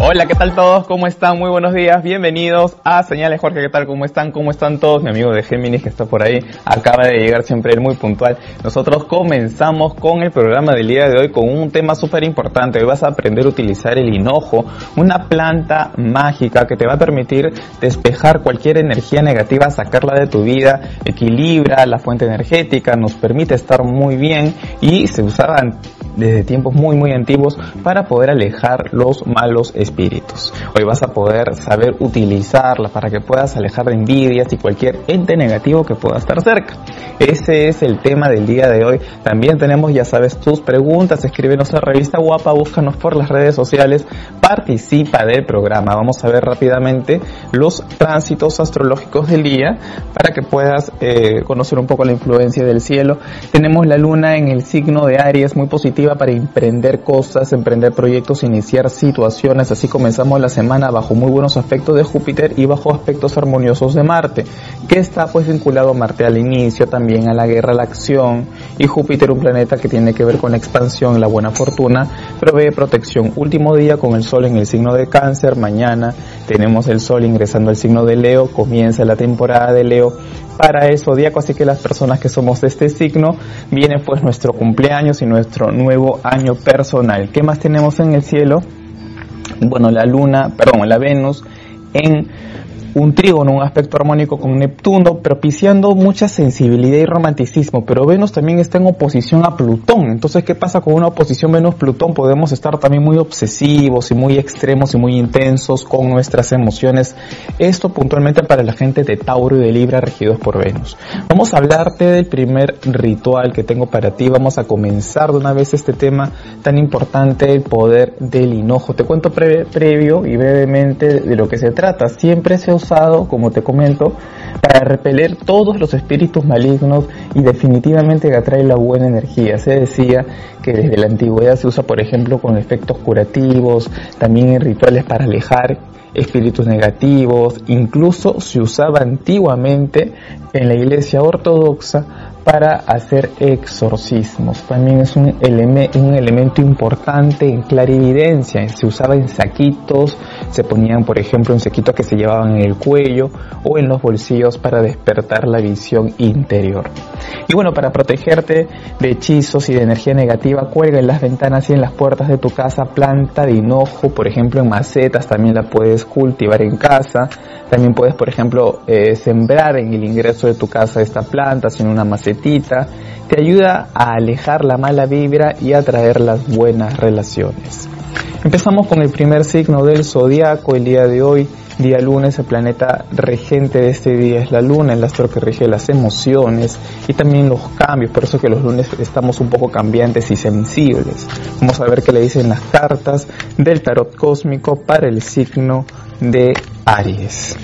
Hola, ¿qué tal todos? ¿Cómo están? Muy buenos días. Bienvenidos a Señales Jorge. ¿Qué tal? ¿Cómo están? ¿Cómo están todos? Mi amigo de Géminis que está por ahí acaba de llegar siempre muy puntual. Nosotros comenzamos con el programa del día de hoy con un tema súper importante. Hoy vas a aprender a utilizar el hinojo, una planta mágica que te va a permitir despejar cualquier energía negativa, sacarla de tu vida, equilibra la fuente energética, nos permite estar muy bien y se usaban desde tiempos muy muy antiguos para poder alejar los malos espíritus. Hoy vas a poder saber utilizarla para que puedas alejar de envidias y cualquier ente negativo que pueda estar cerca. Ese es el tema del día de hoy. También tenemos, ya sabes, tus preguntas. Escríbenos a Revista Guapa, búscanos por las redes sociales, participa del programa. Vamos a ver rápidamente los tránsitos astrológicos del día para que puedas eh, conocer un poco la influencia del cielo. Tenemos la luna en el signo de Aries, muy positiva para emprender cosas, emprender proyectos, iniciar situaciones. Así comenzamos la semana bajo muy buenos aspectos de Júpiter y bajo aspectos armoniosos de Marte, que está pues vinculado a Marte al inicio, también a la guerra, a la acción, y Júpiter un planeta que tiene que ver con la expansión, la buena fortuna, provee protección. Último día con el Sol en el signo de Cáncer, mañana tenemos el Sol ingresando al signo de Leo, comienza la temporada de Leo para el zodiaco, así que las personas que somos de este signo, viene pues nuestro cumpleaños y nuestro nuevo año personal. ¿Qué más tenemos en el cielo? Bueno, la luna, perdón, la Venus en un trígono, un aspecto armónico con Neptuno, propiciando mucha sensibilidad y romanticismo, pero Venus también está en oposición a Plutón. Entonces, ¿qué pasa con una oposición Venus-Plutón? Podemos estar también muy obsesivos y muy extremos y muy intensos con nuestras emociones. Esto puntualmente para la gente de Tauro y de Libra regidos por Venus. Vamos a hablarte del primer ritual que tengo para ti. Vamos a comenzar de una vez este tema tan importante, el poder del hinojo. Te cuento previo y brevemente de lo que se trata. Siempre se como te comento, para repeler todos los espíritus malignos y definitivamente atrae la buena energía. Se decía que desde la antigüedad se usa, por ejemplo, con efectos curativos, también en rituales para alejar espíritus negativos, incluso se usaba antiguamente en la iglesia ortodoxa para hacer exorcismos. También es un, un elemento importante en clarividencia. Se usaba en saquitos, se ponían, por ejemplo, en saquitos que se llevaban en el cuello o en los bolsillos para despertar la visión interior. Y bueno, para protegerte de hechizos y de energía negativa, cuelga en las ventanas y en las puertas de tu casa planta de hinojo, por ejemplo, en macetas, también la puedes cultivar en casa. También puedes, por ejemplo, eh, sembrar en el ingreso de tu casa esta planta, sin una macetita. Te ayuda a alejar la mala vibra y a traer las buenas relaciones. Empezamos con el primer signo del zodiaco el día de hoy. Día lunes, el planeta regente de este día es la luna, el astro que rige las emociones y también los cambios, por eso que los lunes estamos un poco cambiantes y sensibles. Vamos a ver qué le dicen las cartas del tarot cósmico para el signo de Aries.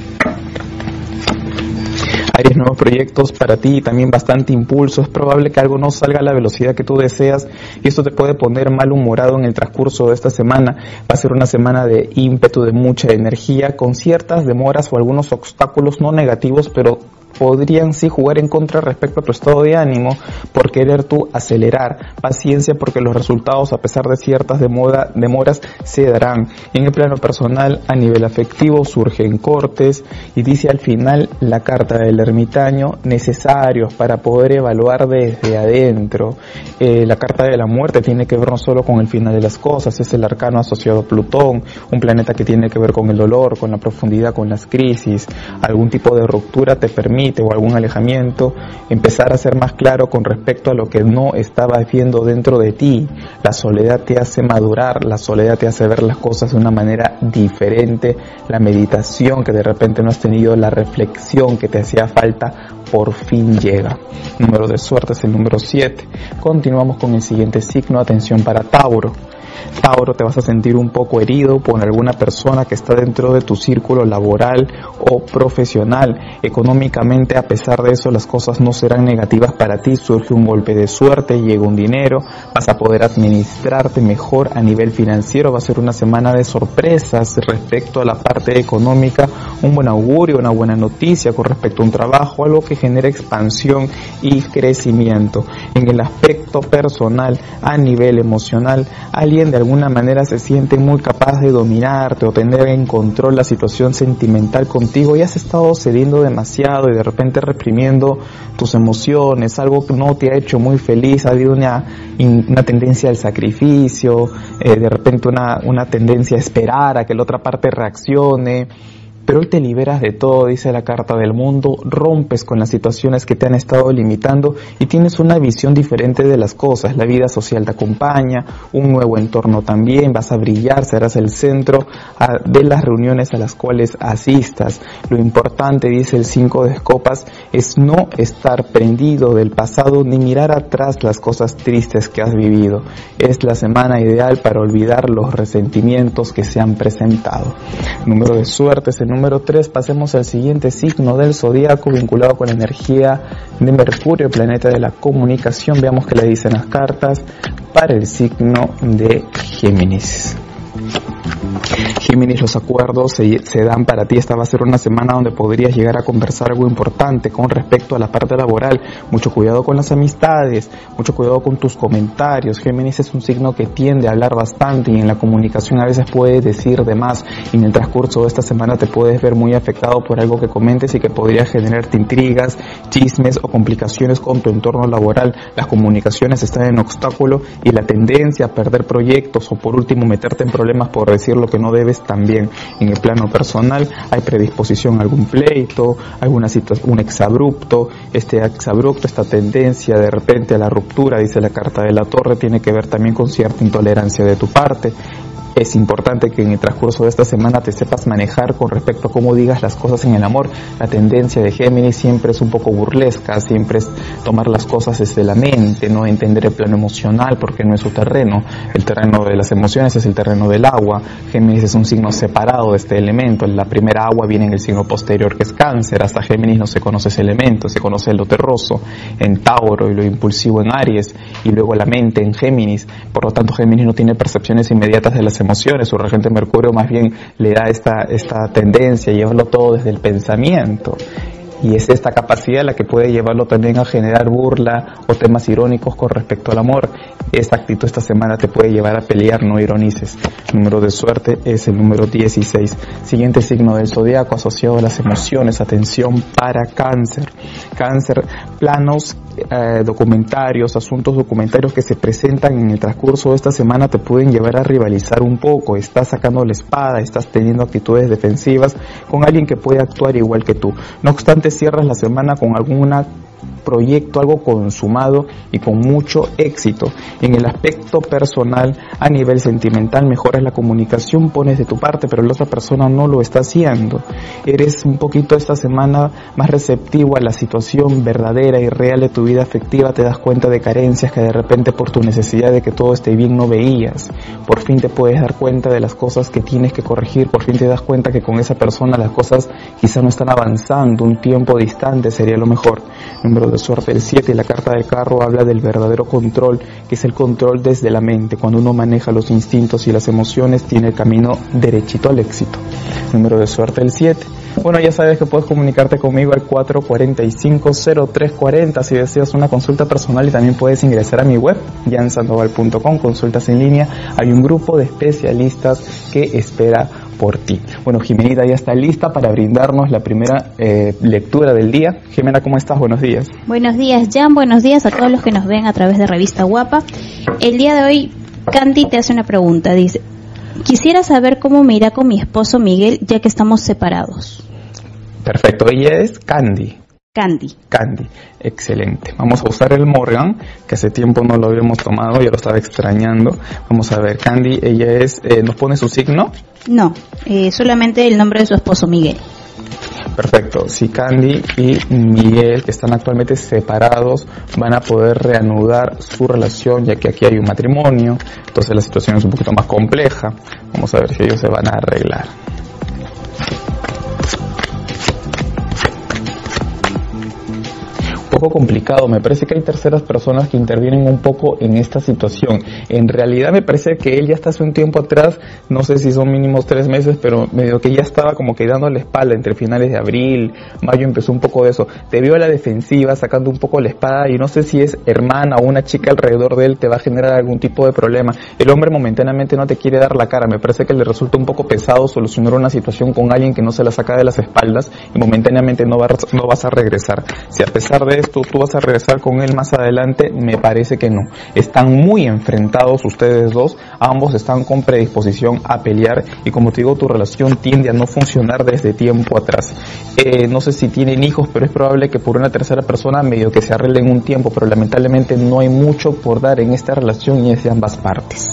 Aries, nuevos proyectos para ti y también bastante impulso. Es probable que algo no salga a la velocidad que tú deseas y esto te puede poner malhumorado en el transcurso de esta semana. Va a ser una semana de ímpetu, de mucha energía, con ciertas demoras o algunos obstáculos no negativos, pero podrían sí jugar en contra respecto a tu estado de ánimo por querer tú acelerar. Paciencia porque los resultados a pesar de ciertas demoras se darán. En el plano personal, a nivel afectivo, surgen cortes y dice al final la carta del ermitaño necesarios para poder evaluar desde adentro. Eh, la carta de la muerte tiene que ver no solo con el final de las cosas, es el arcano asociado a Plutón, un planeta que tiene que ver con el dolor, con la profundidad, con las crisis. Algún tipo de ruptura te permite o algún alejamiento, empezar a ser más claro con respecto a lo que no estabas viendo dentro de ti. La soledad te hace madurar, la soledad te hace ver las cosas de una manera diferente, la meditación que de repente no has tenido, la reflexión que te hacía falta, por fin llega. Número de suerte es el número 7. Continuamos con el siguiente signo, atención para Tauro. Tauro, te vas a sentir un poco herido por alguna persona que está dentro de tu círculo laboral o profesional. Económicamente, a pesar de eso, las cosas no serán negativas para ti. Surge un golpe de suerte, llega un dinero, vas a poder administrarte mejor a nivel financiero. Va a ser una semana de sorpresas respecto a la parte económica, un buen augurio, una buena noticia con respecto a un trabajo, algo que genera expansión y crecimiento. En el aspecto personal, a nivel emocional, alguien de alguna manera se siente muy capaz de dominarte o tener en control la situación sentimental contigo y has estado cediendo demasiado y de repente reprimiendo tus emociones, algo que no te ha hecho muy feliz, ha habido una, una tendencia al sacrificio, eh, de repente una, una tendencia a esperar a que la otra parte reaccione pero hoy te liberas de todo, dice la carta del mundo, rompes con las situaciones que te han estado limitando y tienes una visión diferente de las cosas. La vida social te acompaña, un nuevo entorno también, vas a brillar, serás el centro ah, de las reuniones a las cuales asistas. Lo importante, dice el 5 de copas, es no estar prendido del pasado ni mirar atrás las cosas tristes que has vivido. Es la semana ideal para olvidar los resentimientos que se han presentado. Número de suerte es número 3 pasemos al siguiente signo del zodiaco vinculado con la energía de Mercurio, planeta de la comunicación. Veamos qué le dicen las cartas para el signo de Géminis. Géminis, los acuerdos se, dan para ti. Esta va a ser una semana donde podrías llegar a conversar algo importante con respecto a la parte laboral. Mucho cuidado con las amistades, mucho cuidado con tus comentarios. Géminis es un signo que tiende a hablar bastante y en la comunicación a veces puede decir de más. Y en el transcurso de esta semana te puedes ver muy afectado por algo que comentes y que podría generarte intrigas, chismes o complicaciones con tu entorno laboral. Las comunicaciones están en obstáculo y la tendencia a perder proyectos o por último meterte en problemas por decir lo que no debes también en el plano personal hay predisposición a algún pleito, alguna situación, un exabrupto, este exabrupto, esta tendencia de repente a la ruptura, dice la carta de la torre, tiene que ver también con cierta intolerancia de tu parte, es importante que en el transcurso de esta semana te sepas manejar con respecto a cómo digas las cosas en el amor. La tendencia de Géminis siempre es un poco burlesca, siempre es tomar las cosas desde la mente, no entender el plano emocional porque no es su terreno. El terreno de las emociones es el terreno del agua. Géminis es un signo separado de este elemento. La primera agua viene en el signo posterior que es cáncer. Hasta Géminis no se conoce ese elemento, se conoce lo terroso en Tauro y lo impulsivo en Aries y luego la mente en Géminis. Por lo tanto, Géminis no tiene percepciones inmediatas de las emociones, su regente Mercurio más bien le da esta, esta tendencia, llevarlo todo desde el pensamiento y es esta capacidad la que puede llevarlo también a generar burla o temas irónicos con respecto al amor. Esta actitud esta semana te puede llevar a pelear, no ironices. número de suerte es el número 16. Siguiente signo del zodiaco asociado a las emociones, atención para cáncer. Cáncer, planos eh, documentarios, asuntos documentarios que se presentan en el transcurso de esta semana te pueden llevar a rivalizar un poco. Estás sacando la espada, estás teniendo actitudes defensivas con alguien que puede actuar igual que tú. No obstante, cierras la semana con alguna proyecto, algo consumado y con mucho éxito. En el aspecto personal, a nivel sentimental, mejoras la comunicación, pones de tu parte, pero la otra persona no lo está haciendo. Eres un poquito esta semana más receptivo a la situación verdadera y real de tu vida afectiva, te das cuenta de carencias que de repente por tu necesidad de que todo esté bien no veías. Por fin te puedes dar cuenta de las cosas que tienes que corregir, por fin te das cuenta que con esa persona las cosas quizá no están avanzando, un tiempo distante sería lo mejor. Número de suerte el 7 y la carta del carro habla del verdadero control, que es el control desde la mente. Cuando uno maneja los instintos y las emociones, tiene el camino derechito al éxito. Número de suerte el 7. Bueno, ya sabes que puedes comunicarte conmigo al 445-0340 si deseas una consulta personal y también puedes ingresar a mi web, jansandoval.com, consultas en línea. Hay un grupo de especialistas que espera por ti. Bueno, Jimenita ya está lista para brindarnos la primera eh, lectura del día. Jimena, ¿cómo estás? Buenos días. Buenos días, Jan. Buenos días a todos los que nos ven a través de Revista Guapa. El día de hoy, Candy te hace una pregunta. Dice, quisiera saber cómo me irá con mi esposo Miguel ya que estamos separados. Perfecto, ella es Candy. Candy. Candy, excelente. Vamos a usar el Morgan, que hace tiempo no lo habíamos tomado, ya lo estaba extrañando. Vamos a ver, Candy, ella es, eh, ¿nos pone su signo? No, eh, solamente el nombre de su esposo Miguel. Perfecto. Si Candy y Miguel, que están actualmente separados, van a poder reanudar su relación, ya que aquí hay un matrimonio, entonces la situación es un poquito más compleja. Vamos a ver si ellos se van a arreglar. Complicado. Me parece que hay terceras personas que intervienen un poco en esta situación. En realidad me parece que él ya está hace un tiempo atrás, no sé si son mínimos tres meses, pero medio que ya estaba como que dando la espalda entre finales de abril, mayo empezó un poco de eso. Te vio a la defensiva sacando un poco la espada y no sé si es hermana o una chica alrededor de él te va a generar algún tipo de problema. El hombre momentáneamente no te quiere dar la cara. Me parece que le resulta un poco pesado solucionar una situación con alguien que no se la saca de las espaldas y momentáneamente no, no vas a regresar. Si a pesar de tú vas a regresar con él más adelante, me parece que no. Están muy enfrentados ustedes dos, ambos están con predisposición a pelear y como te digo, tu relación tiende a no funcionar desde tiempo atrás. Eh, no sé si tienen hijos, pero es probable que por una tercera persona medio que se arreglen un tiempo, pero lamentablemente no hay mucho por dar en esta relación y es de ambas partes.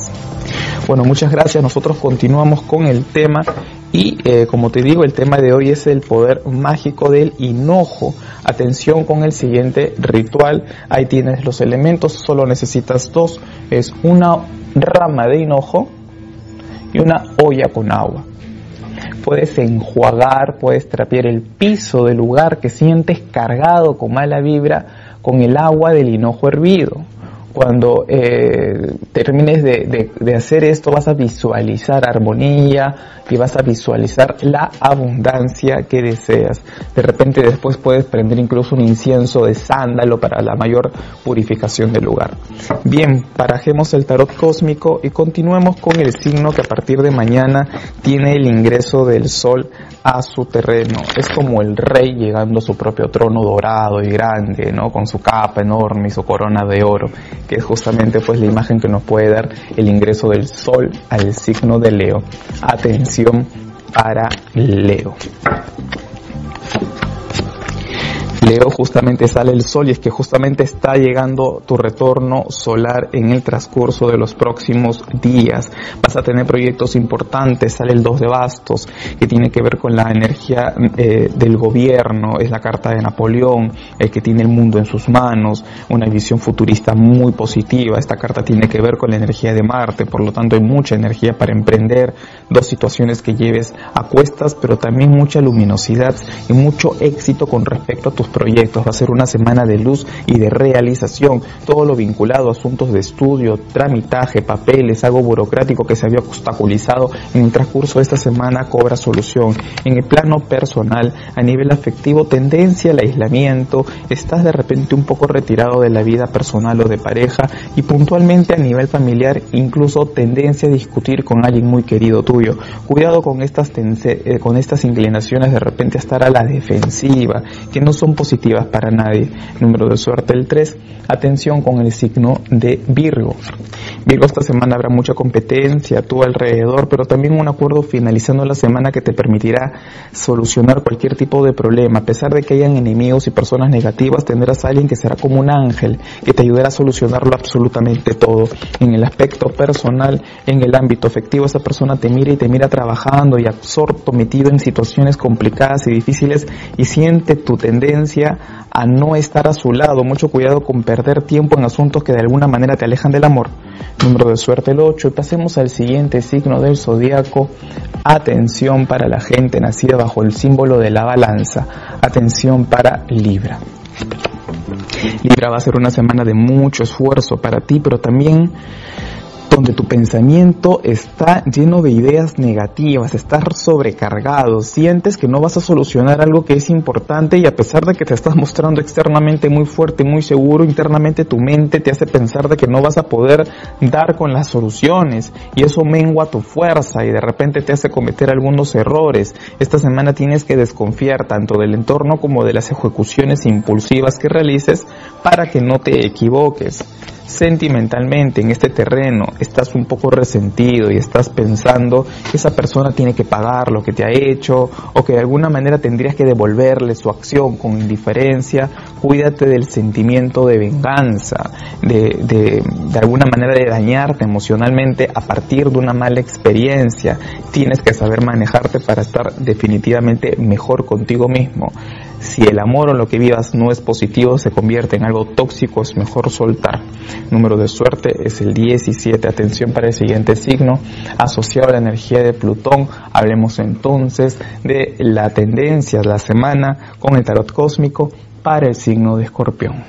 Bueno, muchas gracias. Nosotros continuamos con el tema y eh, como te digo, el tema de hoy es el poder mágico del hinojo. Atención con el siguiente ritual. Ahí tienes los elementos, solo necesitas dos. Es una rama de hinojo y una olla con agua. Puedes enjuagar, puedes trapear el piso del lugar que sientes cargado con mala vibra con el agua del hinojo hervido cuando eh, termines de, de, hacer esto vas a visualizar armonía y vas a visualizar la abundancia que deseas. De repente después puedes prender incluso un incienso de sándalo para la mayor purificación del lugar. Bien, parajemos el tarot cósmico y continuemos con el signo que a partir de mañana tiene el ingreso del sol a su terreno. Es como el rey llegando a su propio trono dorado y grande, ¿no? Con su capa enorme y su corona de oro que es justamente pues la imagen que nos puede dar el ingreso del sol al signo de Leo. Atención para Leo. Justamente sale el sol y es que justamente está llegando tu retorno solar en el transcurso de los próximos días. Vas a tener proyectos importantes, sale el 2 de bastos que tiene que ver con la energía eh, del gobierno, es la carta de Napoleón, el que tiene el mundo en sus manos, una visión futurista muy positiva. Esta carta tiene que ver con la energía de Marte, por lo tanto hay mucha energía para emprender, dos situaciones que lleves a cuestas, pero también mucha luminosidad y mucho éxito con respecto a tus proyectos. Va a ser una semana de luz y de realización. Todo lo vinculado a asuntos de estudio, tramitaje, papeles, algo burocrático que se había obstaculizado en el transcurso de esta semana cobra solución. En el plano personal, a nivel afectivo, tendencia al aislamiento, estás de repente un poco retirado de la vida personal o de pareja y puntualmente a nivel familiar, incluso tendencia a discutir con alguien muy querido tuyo. Cuidado con estas, eh, con estas inclinaciones de repente a estar a la defensiva, que no son positivas para nadie. Número de suerte el 3. Atención con el signo de Virgo. Virgo, esta semana habrá mucha competencia a tu alrededor, pero también un acuerdo finalizando la semana que te permitirá solucionar cualquier tipo de problema. A pesar de que hayan enemigos y personas negativas, tendrás a alguien que será como un ángel, que te ayudará a solucionarlo absolutamente todo. En el aspecto personal, en el ámbito afectivo, esa persona te mira y te mira trabajando y absorto, metido en situaciones complicadas y difíciles y siente tu tendencia a no estar a su lado. Mucho cuidado con perder tiempo en asuntos que de alguna manera te alejan del amor. Número de suerte el 8. Y pasemos al siguiente signo del zodiaco. Atención para la gente nacida bajo el símbolo de la balanza. Atención para Libra. Libra va a ser una semana de mucho esfuerzo para ti, pero también donde tu pensamiento está lleno de ideas negativas, estás sobrecargado, sientes que no vas a solucionar algo que es importante y a pesar de que te estás mostrando externamente muy fuerte, muy seguro, internamente tu mente te hace pensar de que no vas a poder dar con las soluciones y eso mengua tu fuerza y de repente te hace cometer algunos errores. Esta semana tienes que desconfiar tanto del entorno como de las ejecuciones impulsivas que realices para que no te equivoques sentimentalmente en este terreno estás un poco resentido y estás pensando que esa persona tiene que pagar lo que te ha hecho o que de alguna manera tendrías que devolverle su acción con indiferencia, cuídate del sentimiento de venganza, de, de, de alguna manera de dañarte emocionalmente a partir de una mala experiencia. Tienes que saber manejarte para estar definitivamente mejor contigo mismo. Si el amor o lo que vivas no es positivo, se convierte en algo tóxico, es mejor soltar. Número de suerte es el 17. Atención para el siguiente signo, asociado a la energía de Plutón. Hablemos entonces de la tendencia de la semana con el tarot cósmico para el signo de Escorpión.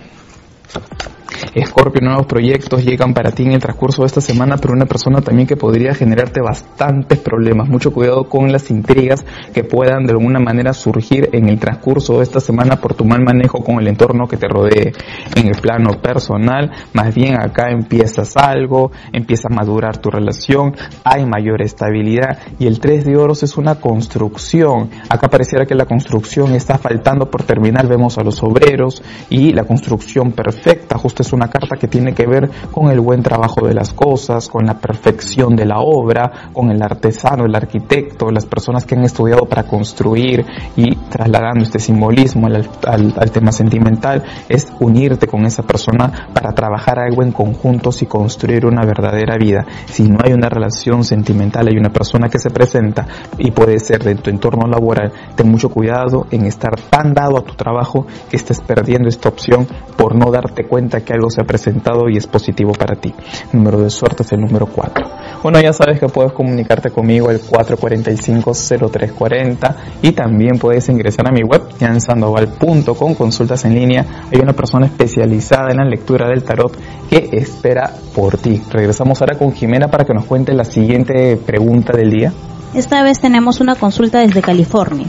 Escorpio, nuevos proyectos llegan para ti en el transcurso de esta semana, pero una persona también que podría generarte bastantes problemas. Mucho cuidado con las intrigas que puedan de alguna manera surgir en el transcurso de esta semana por tu mal manejo con el entorno que te rodee. En el plano personal, más bien acá empiezas algo, empieza a madurar tu relación, hay mayor estabilidad y el 3 de oros es una construcción. Acá pareciera que la construcción está faltando por terminar. Vemos a los obreros y la construcción perfecta, justo es una carta que tiene que ver con el buen trabajo de las cosas, con la perfección de la obra, con el artesano, el arquitecto, las personas que han estudiado para construir y trasladando este simbolismo al, al, al tema sentimental, es unirte con esa persona para trabajar algo en conjuntos y construir una verdadera vida. Si no hay una relación sentimental, hay una persona que se presenta y puede ser de tu entorno laboral, ten mucho cuidado en estar tan dado a tu trabajo que estés perdiendo esta opción por no darte cuenta que algo se ha presentado y es positivo para ti. Número de suerte es el número 4. Bueno, ya sabes que puedes comunicarte conmigo el 445-0340 y también puedes ingresar a mi web jansandoval.com, consultas en línea. Hay una persona especializada en la lectura del tarot que espera por ti. Regresamos ahora con Jimena para que nos cuente la siguiente pregunta del día. Esta vez tenemos una consulta desde California.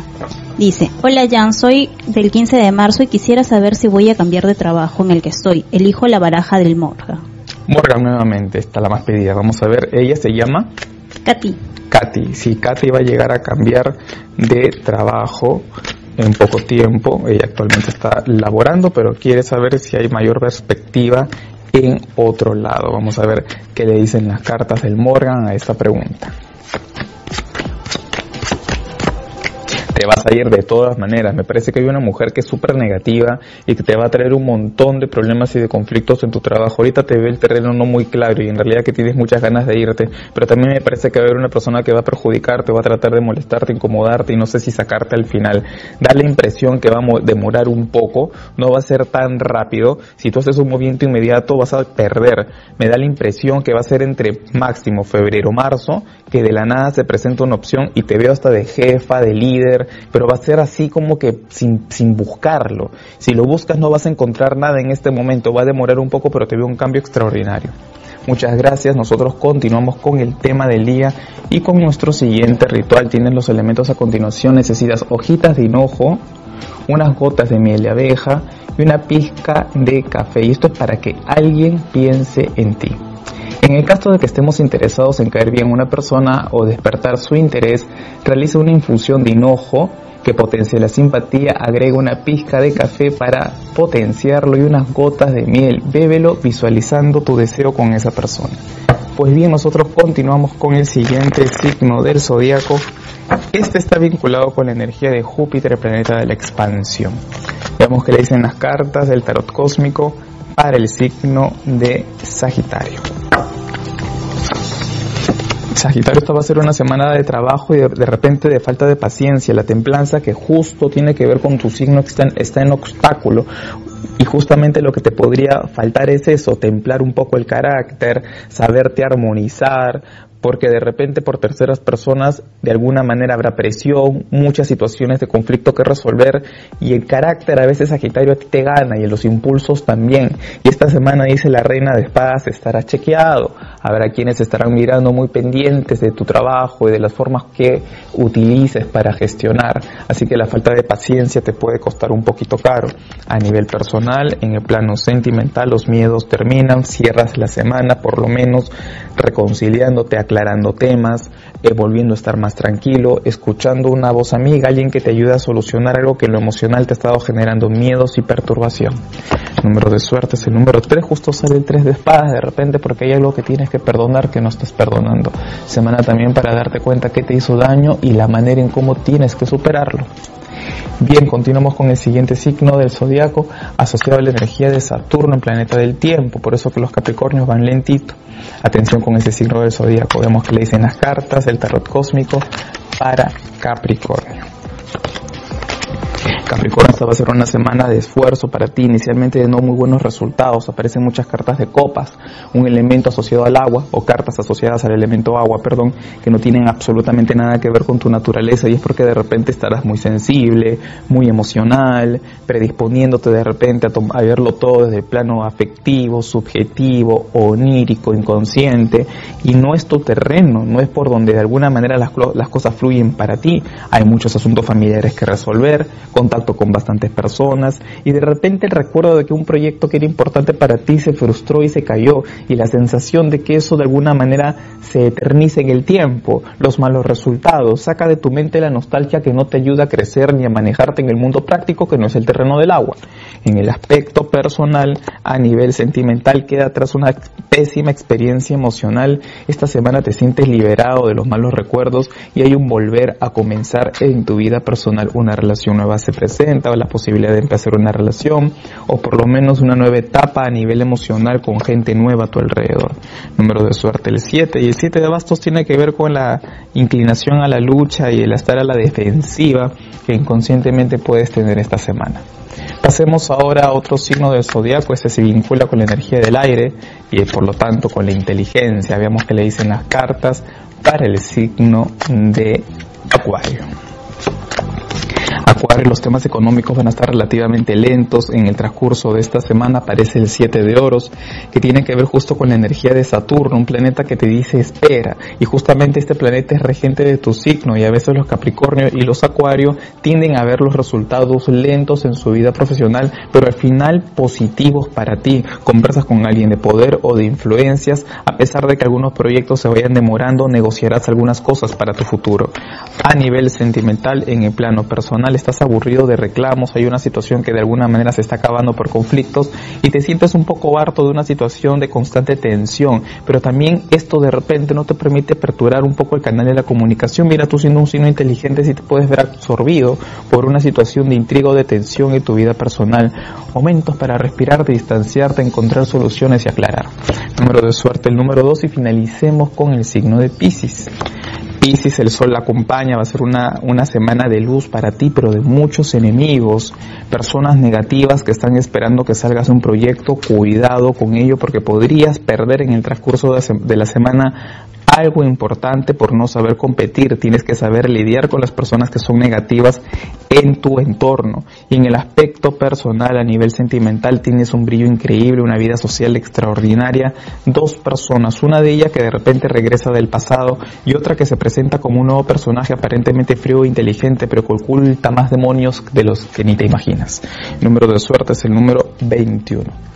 Dice, hola Jan, soy del 15 de marzo y quisiera saber si voy a cambiar de trabajo en el que estoy. Elijo la baraja del Morgan. Morgan nuevamente, está la más pedida. Vamos a ver, ella se llama Katy. Katy. Si Katy va a llegar a cambiar de trabajo en poco tiempo, ella actualmente está laborando, pero quiere saber si hay mayor perspectiva en otro lado. Vamos a ver qué le dicen las cartas del Morgan a esta pregunta. Te vas a ir de todas maneras. Me parece que hay una mujer que es súper negativa y que te va a traer un montón de problemas y de conflictos en tu trabajo. Ahorita te ve el terreno no muy claro y en realidad que tienes muchas ganas de irte, pero también me parece que va a haber una persona que va a perjudicarte, va a tratar de molestarte, incomodarte y no sé si sacarte al final. Da la impresión que va a demorar un poco, no va a ser tan rápido. Si tú haces un movimiento inmediato vas a perder. Me da la impresión que va a ser entre máximo febrero, marzo, que de la nada se presenta una opción y te veo hasta de jefa, de líder, pero va a ser así como que sin, sin buscarlo. Si lo buscas no vas a encontrar nada en este momento, va a demorar un poco, pero te veo un cambio extraordinario. Muchas gracias, nosotros continuamos con el tema del día y con nuestro siguiente ritual. Tienes los elementos a continuación, necesitas hojitas de hinojo, unas gotas de miel de abeja y una pizca de café. Y esto es para que alguien piense en ti. En el caso de que estemos interesados en caer bien a una persona o despertar su interés, realiza una infusión de hinojo que potencia la simpatía, agrega una pizca de café para potenciarlo y unas gotas de miel. Bébelo visualizando tu deseo con esa persona. Pues bien, nosotros continuamos con el siguiente signo del zodiaco. Este está vinculado con la energía de Júpiter, planeta de la expansión. Veamos que le dicen las cartas del tarot cósmico para el signo de Sagitario. Sagitario, esta va a ser una semana de trabajo y de, repente de falta de paciencia, la templanza que justo tiene que ver con tu signo que está en, está en obstáculo. Y justamente lo que te podría faltar es eso, templar un poco el carácter, saberte armonizar, porque de repente por terceras personas de alguna manera habrá presión, muchas situaciones de conflicto que resolver y el carácter a veces Sagitario a ti te gana y en los impulsos también. Y esta semana dice la reina de espadas estará chequeado, habrá quienes estarán mirando muy pendientes de tu trabajo y de las formas que utilices para gestionar, así que la falta de paciencia te puede costar un poquito caro. A nivel personal, en el plano sentimental, los miedos terminan, cierras la semana por lo menos reconciliándote, aclarando temas, eh, volviendo a estar más tranquilo, escuchando una voz amiga, alguien que te ayude a solucionar algo que en lo emocional te ha estado generando miedos y perturbación. número de suerte es el número 3, justo sale el 3 de espadas de repente porque hay algo que tienes que perdonar que no estás perdonando. Semana también para darte cuenta que te hizo daño y la manera en cómo tienes que superarlo. Bien, continuamos con el siguiente signo del zodiaco asociado a la energía de Saturno en planeta del tiempo, por eso que los Capricornios van lentito. Atención con ese signo del zodiaco, vemos que le dicen las cartas del tarot cósmico para Capricornio. Capricornio, esta va a ser una semana de esfuerzo para ti, inicialmente de no muy buenos resultados, aparecen muchas cartas de copas, un elemento asociado al agua, o cartas asociadas al elemento agua, perdón, que no tienen absolutamente nada que ver con tu naturaleza y es porque de repente estarás muy sensible, muy emocional, predisponiéndote de repente a, a verlo todo desde el plano afectivo, subjetivo, onírico, inconsciente, y no es tu terreno, no es por donde de alguna manera las, las cosas fluyen para ti, hay muchos asuntos familiares que resolver, contacto con bastantes personas y de repente el recuerdo de que un proyecto que era importante para ti se frustró y se cayó y la sensación de que eso de alguna manera se eternice en el tiempo, los malos resultados, saca de tu mente la nostalgia que no te ayuda a crecer ni a manejarte en el mundo práctico que no es el terreno del agua. En el aspecto personal, a nivel sentimental, queda tras una pésima experiencia emocional. Esta semana te sientes liberado de los malos recuerdos y hay un volver a comenzar en tu vida personal. Una relación nueva se o la posibilidad de empezar una relación o por lo menos una nueva etapa a nivel emocional con gente nueva a tu alrededor. Número de suerte el 7 y el 7 de bastos tiene que ver con la inclinación a la lucha y el estar a la defensiva que inconscientemente puedes tener esta semana. Pasemos ahora a otro signo del zodiaco, este se vincula con la energía del aire y por lo tanto con la inteligencia. Veamos que le dicen las cartas para el signo de Acuario. Acuario, los temas económicos van a estar relativamente lentos. En el transcurso de esta semana aparece el 7 de oros, que tiene que ver justo con la energía de Saturno, un planeta que te dice espera. Y justamente este planeta es regente de tu signo y a veces los Capricornio y los Acuario tienden a ver los resultados lentos en su vida profesional, pero al final positivos para ti. Conversas con alguien de poder o de influencias, a pesar de que algunos proyectos se vayan demorando, negociarás algunas cosas para tu futuro. A nivel sentimental, en el plano personal, estás aburrido de reclamos, hay una situación que de alguna manera se está acabando por conflictos y te sientes un poco harto de una situación de constante tensión, pero también esto de repente no te permite aperturar un poco el canal de la comunicación. Mira, tú siendo un signo inteligente si te puedes ver absorbido por una situación de intriga o de tensión en tu vida personal. Momentos para respirar, distanciarte, encontrar soluciones y aclarar. Número de suerte, el número 2 y finalicemos con el signo de Pisces. Pisces, el sol la acompaña, va a ser una, una semana de luz para ti, pero de muchos enemigos, personas negativas que están esperando que salgas un proyecto, cuidado con ello porque podrías perder en el transcurso de la semana algo importante por no saber competir, tienes que saber lidiar con las personas que son negativas en tu entorno. Y en el aspecto personal, a nivel sentimental, tienes un brillo increíble, una vida social extraordinaria. Dos personas, una de ellas que de repente regresa del pasado y otra que se presenta como un nuevo personaje aparentemente frío e inteligente, pero que oculta más demonios de los que ni te imaginas. El número de suerte es el número 21.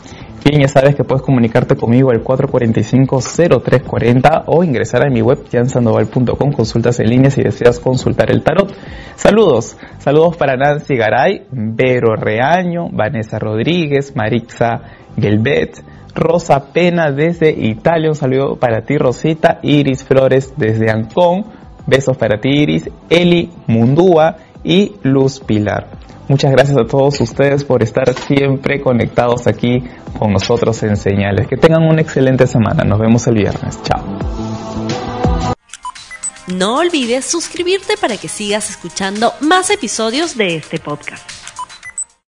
Bien, ya sabes que puedes comunicarte conmigo al 445-0340 o ingresar a mi web jansandoval.com, consultas en línea si deseas consultar el tarot. Saludos, saludos para Nancy Garay, Vero Reaño, Vanessa Rodríguez, Marixa Gelbet, Rosa Pena desde Italia, un saludo para ti Rosita, Iris Flores desde Ancón, besos para ti Iris, Eli Mundúa y Luz Pilar. Muchas gracias a todos ustedes por estar siempre conectados aquí con nosotros en Señales. Que tengan una excelente semana. Nos vemos el viernes. Chao. No olvides suscribirte para que sigas escuchando más episodios de este podcast.